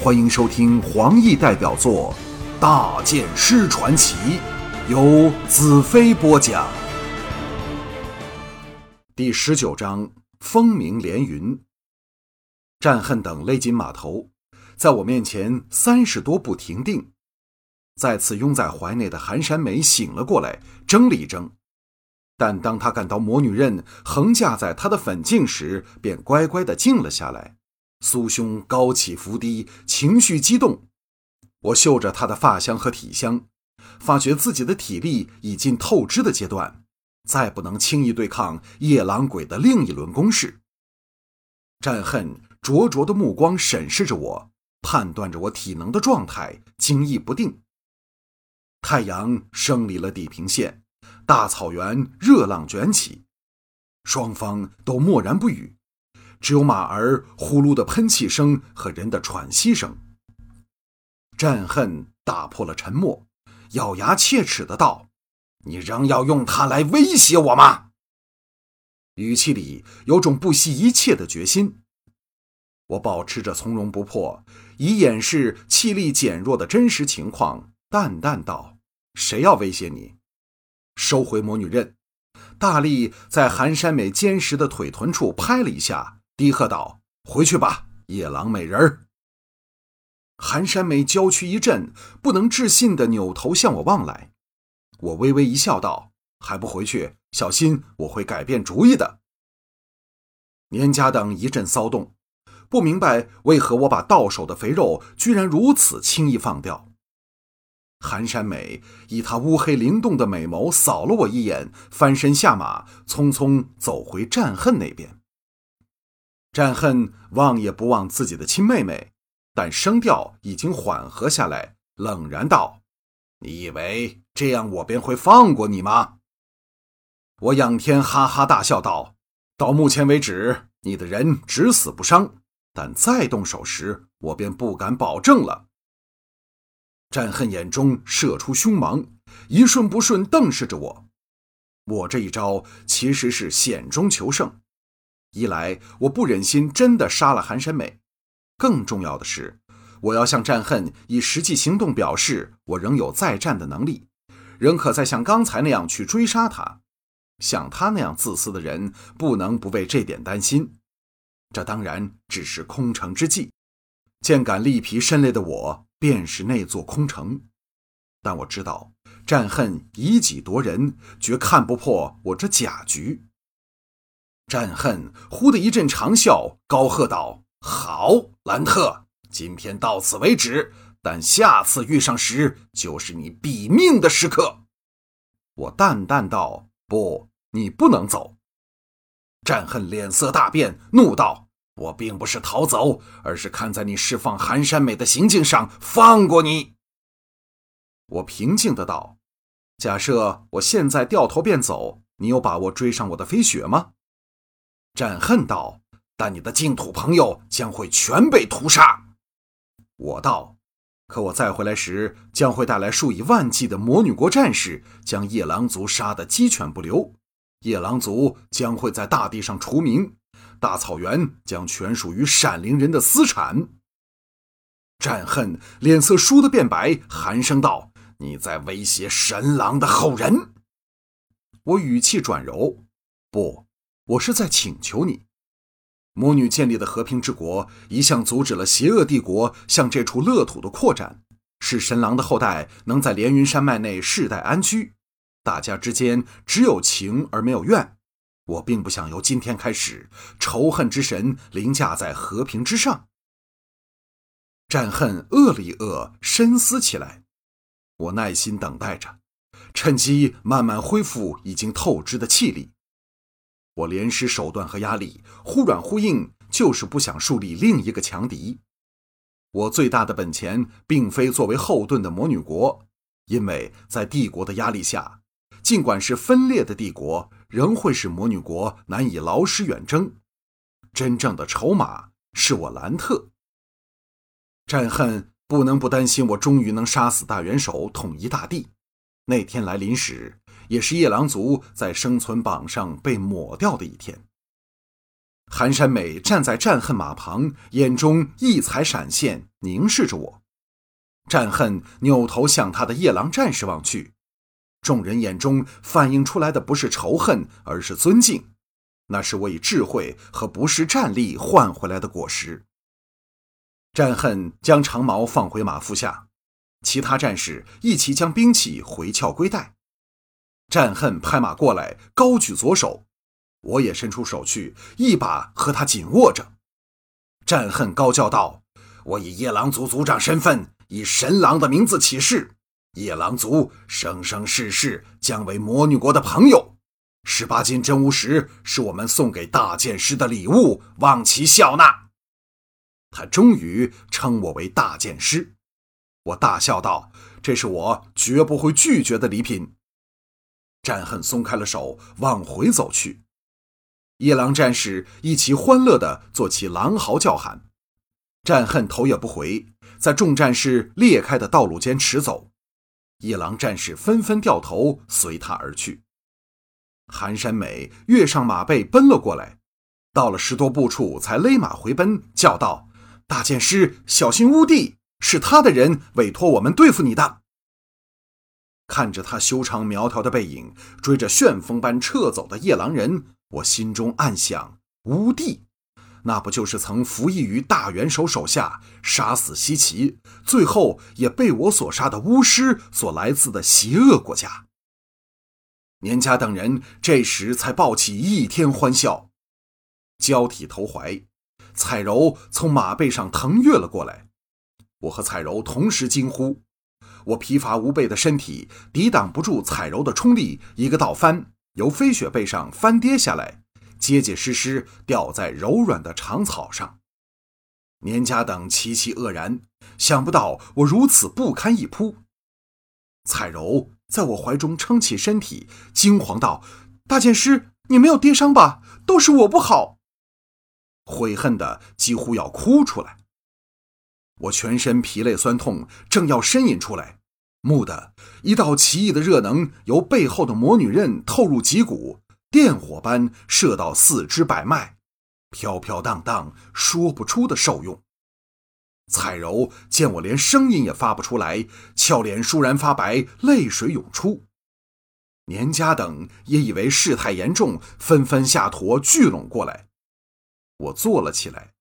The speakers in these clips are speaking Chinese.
欢迎收听黄奕代表作《大剑师传奇》，由子飞播讲。第十九章：风鸣连云。战恨等勒紧马头，在我面前三十多步停定。再次拥在怀内的寒山梅醒了过来，怔了一怔。但当他感到魔女刃横架在他的粉颈时，便乖乖地静了下来，酥胸高起伏低，情绪激动。我嗅着他的发香和体香，发觉自己的体力已近透支的阶段，再不能轻易对抗夜郎鬼的另一轮攻势。战恨灼灼的目光审视着我，判断着我体能的状态，惊异不定。太阳升离了地平线。大草原热浪卷起，双方都默然不语，只有马儿呼噜的喷气声和人的喘息声。战恨打破了沉默，咬牙切齿的道：“你仍要用它来威胁我吗？”语气里有种不惜一切的决心。我保持着从容不迫，以掩饰气力减弱的真实情况，淡淡道：“谁要威胁你？”收回魔女刃，大力在寒山美坚实的腿臀处拍了一下，低喝道：“回去吧，夜郎美人儿。”寒山美娇躯一震，不能置信地扭头向我望来。我微微一笑，道：“还不回去？小心，我会改变主意的。”年家等一阵骚动，不明白为何我把到手的肥肉居然如此轻易放掉。寒山美以她乌黑灵动的美眸扫了我一眼，翻身下马，匆匆走回战恨那边。战恨望也不望自己的亲妹妹，但声调已经缓和下来，冷然道：“你以为这样我便会放过你吗？”我仰天哈哈大笑道：“到目前为止，你的人只死不伤，但再动手时，我便不敢保证了。”战恨眼中射出凶芒，一瞬不瞬瞪视着我。我这一招其实是险中求胜，一来我不忍心真的杀了韩山美，更重要的是，我要向战恨以实际行动表示我仍有再战的能力，仍可再像刚才那样去追杀他。像他那样自私的人，不能不为这点担心。这当然只是空城之计。见敢力疲身累的我。便是那座空城，但我知道战恨以己夺人，绝看不破我这假局。战恨忽的一阵长啸，高喝道：“好，兰特，今天到此为止，但下次遇上时，就是你毙命的时刻。”我淡淡道：“不，你不能走。”战恨脸色大变，怒道。我并不是逃走，而是看在你释放寒山美的行径上放过你。我平静的道：“假设我现在掉头便走，你有把握追上我的飞雪吗？”战恨道：“但你的净土朋友将会全被屠杀。”我道：“可我再回来时，将会带来数以万计的魔女国战士，将夜郎族杀得鸡犬不留。夜郎族将会在大地上除名。”大草原将全属于闪灵人的私产。战恨脸色倏地变白，寒声道：“你在威胁神狼的后人。”我语气转柔：“不，我是在请求你。魔女建立的和平之国一向阻止了邪恶帝国向这处乐土的扩展，使神狼的后代能在连云山脉内世代安居。大家之间只有情而没有怨。”我并不想由今天开始，仇恨之神凌驾在和平之上。战恨饿了一饿，深思起来。我耐心等待着，趁机慢慢恢复已经透支的气力。我连施手段和压力，忽软忽硬，就是不想树立另一个强敌。我最大的本钱，并非作为后盾的魔女国，因为在帝国的压力下，尽管是分裂的帝国。仍会使魔女国难以劳师远征。真正的筹码是我兰特。战恨不能不担心，我终于能杀死大元首，统一大地。那天来临时，也是夜郎族在生存榜上被抹掉的一天。寒山美站在战恨马旁，眼中异彩闪现，凝视着我。战恨扭头向他的夜郎战士望去，众人眼中反映出来的不是仇恨，而是尊敬。那是我以智慧和不是战力换回来的果实。战恨将长矛放回马腹下，其他战士一齐将兵器回鞘归袋。战恨拍马过来，高举左手。我也伸出手去，一把和他紧握着。战恨高叫道：“我以夜郎族族长身份，以神狼的名字起誓，夜郎族生生世世将为魔女国的朋友。十八斤真无石是我们送给大剑师的礼物，望其笑纳。”他终于称我为大剑师，我大笑道：“这是我绝不会拒绝的礼品。”战恨松开了手，往回走去。夜郎战士一齐欢乐地做起狼嚎叫喊，战恨头也不回，在众战士裂开的道路间驰走。夜郎战士纷纷掉头随他而去。寒山美跃上马背奔了过来，到了十多步处才勒马回奔，叫道：“大剑师，小心乌帝，是他的人委托我们对付你的。”看着他修长苗条的背影，追着旋风般撤走的夜郎人。我心中暗想：乌帝，那不就是曾服役于大元首手下，杀死西岐，最后也被我所杀的巫师所来自的邪恶国家？年家等人这时才抱起一天欢笑，交替投怀。彩柔从马背上腾跃了过来，我和彩柔同时惊呼。我疲乏无备的身体抵挡不住彩柔的冲力，一个倒翻。由飞雪背上翻跌下来，结结实实掉在柔软的长草上。年家等齐齐愕然，想不到我如此不堪一扑。彩柔在我怀中撑起身体，惊慌道：“大剑师，你没有跌伤吧？都是我不好。”悔恨的几乎要哭出来。我全身疲累酸痛，正要呻吟出来。蓦地，一道奇异的热能由背后的魔女刃透入脊骨，电火般射到四肢百脉，飘飘荡荡，说不出的受用。彩柔见我连声音也发不出来，俏脸倏然发白，泪水涌出。年家等也以为事态严重，纷纷下驼聚拢过来。我坐了起来，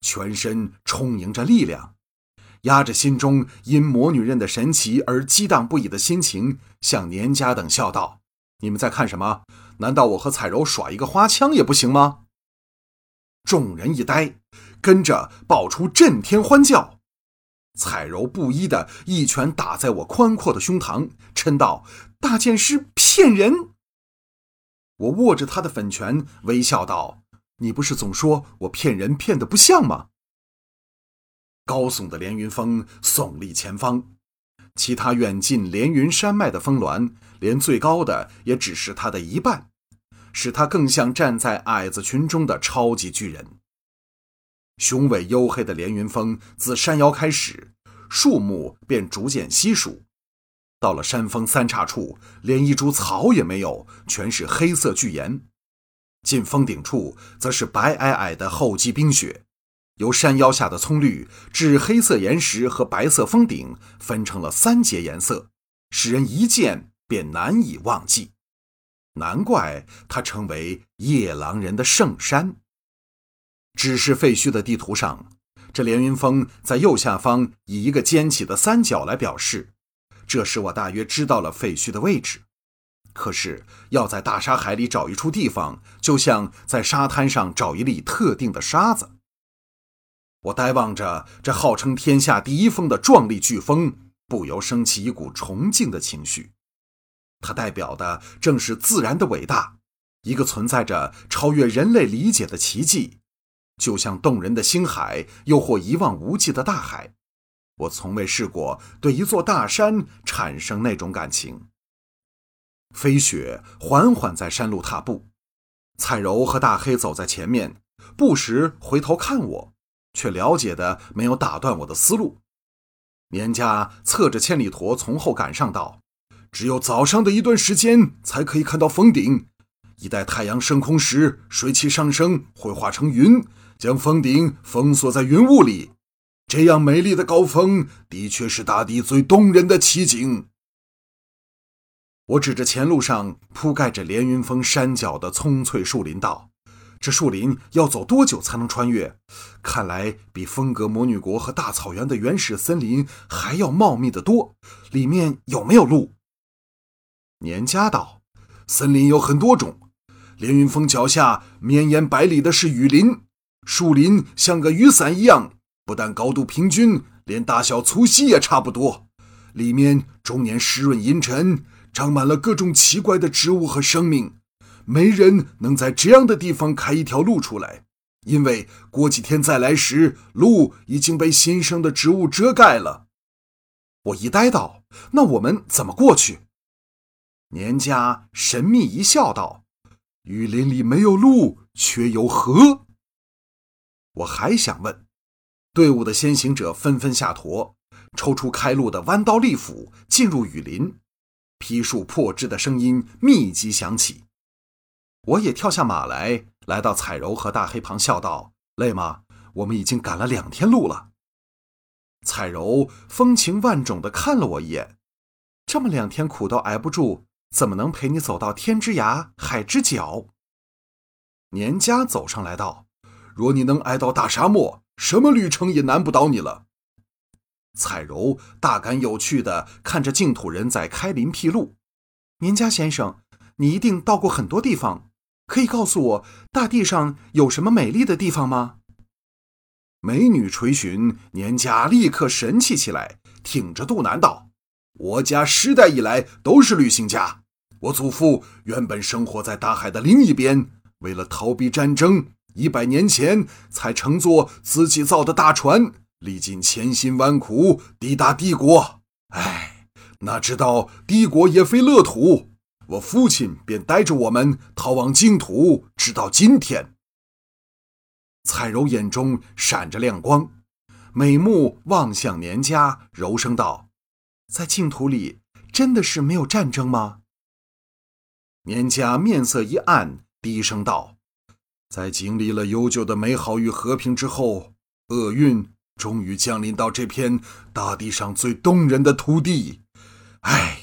全身充盈着力量。压着心中因魔女刃的神奇而激荡不已的心情，向年家等笑道：“你们在看什么？难道我和彩柔耍一个花枪也不行吗？”众人一呆，跟着爆出震天欢叫。彩柔不依的一拳打在我宽阔的胸膛，嗔道：“大剑师骗人！”我握着他的粉拳，微笑道：“你不是总说我骗人骗的不像吗？”高耸的连云峰耸立前方，其他远近连云山脉的峰峦，连最高的也只是它的一半，使它更像站在矮子群中的超级巨人。雄伟黝黑的连云峰自山腰开始，树木便逐渐稀疏，到了山峰三岔处，连一株草也没有，全是黑色巨岩。近峰顶处，则是白皑皑的厚积冰雪。由山腰下的葱绿至黑色岩石和白色峰顶分成了三节颜色，使人一见便难以忘记。难怪它称为夜郎人的圣山。只是废墟的地图上，这连云峰在右下方以一个尖起的三角来表示，这使我大约知道了废墟的位置。可是要在大沙海里找一处地方，就像在沙滩上找一粒特定的沙子。我呆望着这号称天下第一峰的壮丽巨峰，不由升起一股崇敬的情绪。它代表的正是自然的伟大，一个存在着超越人类理解的奇迹，就像动人的星海，又或一望无际的大海。我从未试过对一座大山产生那种感情。飞雪缓缓在山路踏步，彩柔和大黑走在前面，不时回头看我。却了解的没有打断我的思路。年家侧着千里驼从后赶上道：“只有早上的一段时间才可以看到峰顶，一待太阳升空时，水汽上升会化成云，将峰顶封锁在云雾里。这样美丽的高峰，的确是大地最动人的奇景。我指着前路上铺盖着连云峰山脚的葱翠树林道：“这树林要走多久才能穿越？看来比风格魔女国和大草原的原始森林还要茂密的多。里面有没有路？”年家道：“森林有很多种，连云峰脚下绵延百里的是雨林，树林像个雨伞一样，不但高度平均，连大小粗细也差不多。里面终年湿润阴沉。”长满了各种奇怪的植物和生命，没人能在这样的地方开一条路出来，因为过几天再来时，路已经被新生的植物遮盖了。我一呆道：“那我们怎么过去？”年家神秘一笑道：“雨林里没有路，却有河。”我还想问，队伍的先行者纷纷下驼，抽出开路的弯刀利斧，进入雨林。劈树破枝的声音密集响起，我也跳下马来，来到彩柔和大黑旁，笑道：“累吗？我们已经赶了两天路了。”彩柔风情万种地看了我一眼，这么两天苦都挨不住，怎么能陪你走到天之涯海之角？年家走上来道：“若你能挨到大沙漠，什么旅程也难不倒你了。”彩柔大感有趣的看着净土人在开林辟路。年家先生，你一定到过很多地方，可以告诉我大地上有什么美丽的地方吗？美女垂询，年家立刻神气起来，挺着肚腩道：“我家世代以来都是旅行家。我祖父原本生活在大海的另一边，为了逃避战争，一百年前才乘坐自己造的大船。”历尽千辛万苦抵达帝国，哎，哪知道帝国也非乐土，我父亲便带着我们逃往净土，直到今天。彩柔眼中闪着亮光，美目望向年家，柔声道：“在净土里真的是没有战争吗？”年家面色一暗，低声道：“在经历了悠久的美好与和平之后，厄运。”终于降临到这片大地上最动人的土地，唉！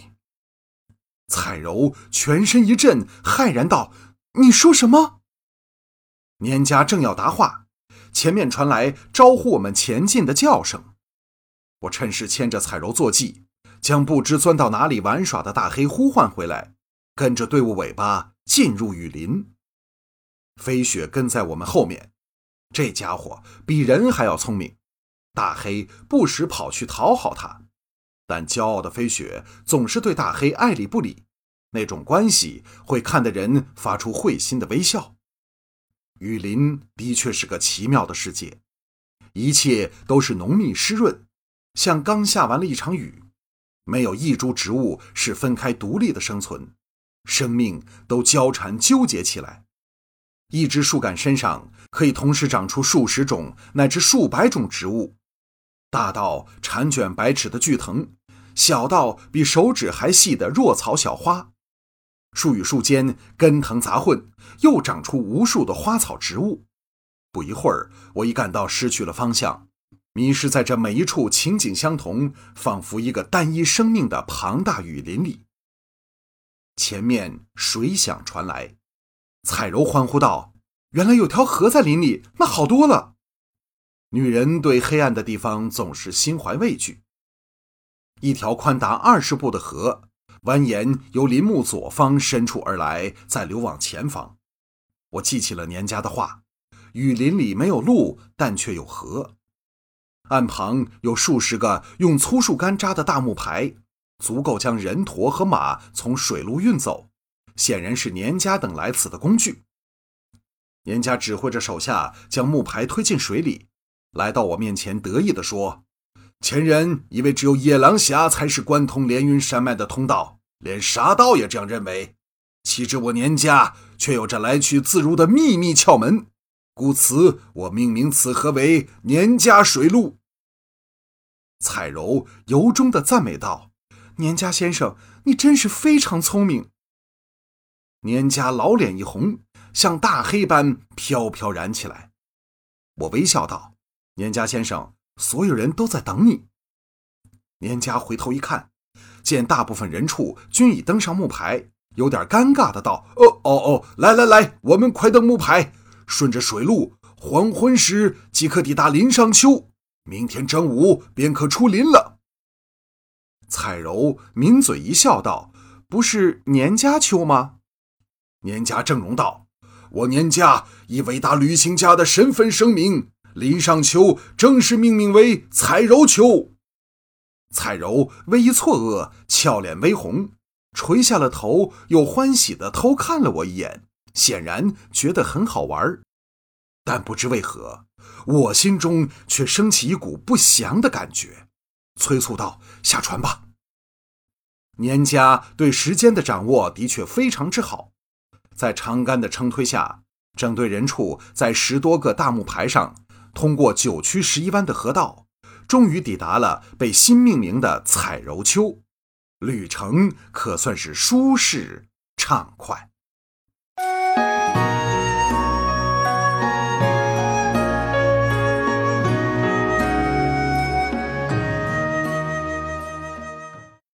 彩柔全身一震，骇然道：“你说什么？”年家正要答话，前面传来招呼我们前进的叫声。我趁势牵着彩柔坐骑，将不知钻到哪里玩耍的大黑呼唤回来，跟着队伍尾巴进入雨林。飞雪跟在我们后面，这家伙比人还要聪明。大黑不时跑去讨好他，但骄傲的飞雪总是对大黑爱理不理，那种关系会看得人发出会心的微笑。雨林的确是个奇妙的世界，一切都是浓密湿润，像刚下完了一场雨，没有一株植物是分开独立的生存，生命都交缠纠结起来。一只树干身上可以同时长出数十种乃至数百种植物。大到缠卷百尺的巨藤，小到比手指还细的弱草小花，树与树间根藤杂混，又长出无数的花草植物。不一会儿，我已感到失去了方向，迷失在这每一处情景相同，仿佛一个单一生命的庞大雨林里。前面水响传来，彩柔欢呼道：“原来有条河在林里，那好多了。”女人对黑暗的地方总是心怀畏惧。一条宽达二十步的河蜿蜒由林木左方伸出而来，再流往前方。我记起了年家的话：雨林里没有路，但却有河。岸旁有数十个用粗树干扎的大木牌，足够将人驼和马从水路运走，显然是年家等来此的工具。年家指挥着手下将木牌推进水里。来到我面前，得意地说：“前人以为只有野狼峡才是贯通连云山脉的通道，连沙道也这样认为。岂知我年家却有着来去自如的秘密窍门，故此我命名此河为年家水路。”彩柔由衷地赞美道：“年家先生，你真是非常聪明。”年家老脸一红，像大黑般飘飘然起来。我微笑道：“年家先生，所有人都在等你。”年家回头一看，见大部分人畜均已登上木牌，有点尴尬的道：“哦哦哦，来来来，我们快登木牌，顺着水路，黄昏时即可抵达林上丘，明天正午便可出林了。”彩柔抿嘴一笑，道：“不是年家秋吗？”年家正容道：“我年家以伟大旅行家的身份声明，林上秋正式命名为彩柔秋。”彩柔微一错愕，俏脸微红，垂下了头，又欢喜地偷看了我一眼，显然觉得很好玩。但不知为何，我心中却升起一股不祥的感觉，催促道：“下船吧！”年家对时间的掌握的确非常之好，在长杆的撑推下，整队人畜在十多个大木牌上，通过九曲十一弯的河道。终于抵达了被新命名的彩柔丘，旅程可算是舒适畅快。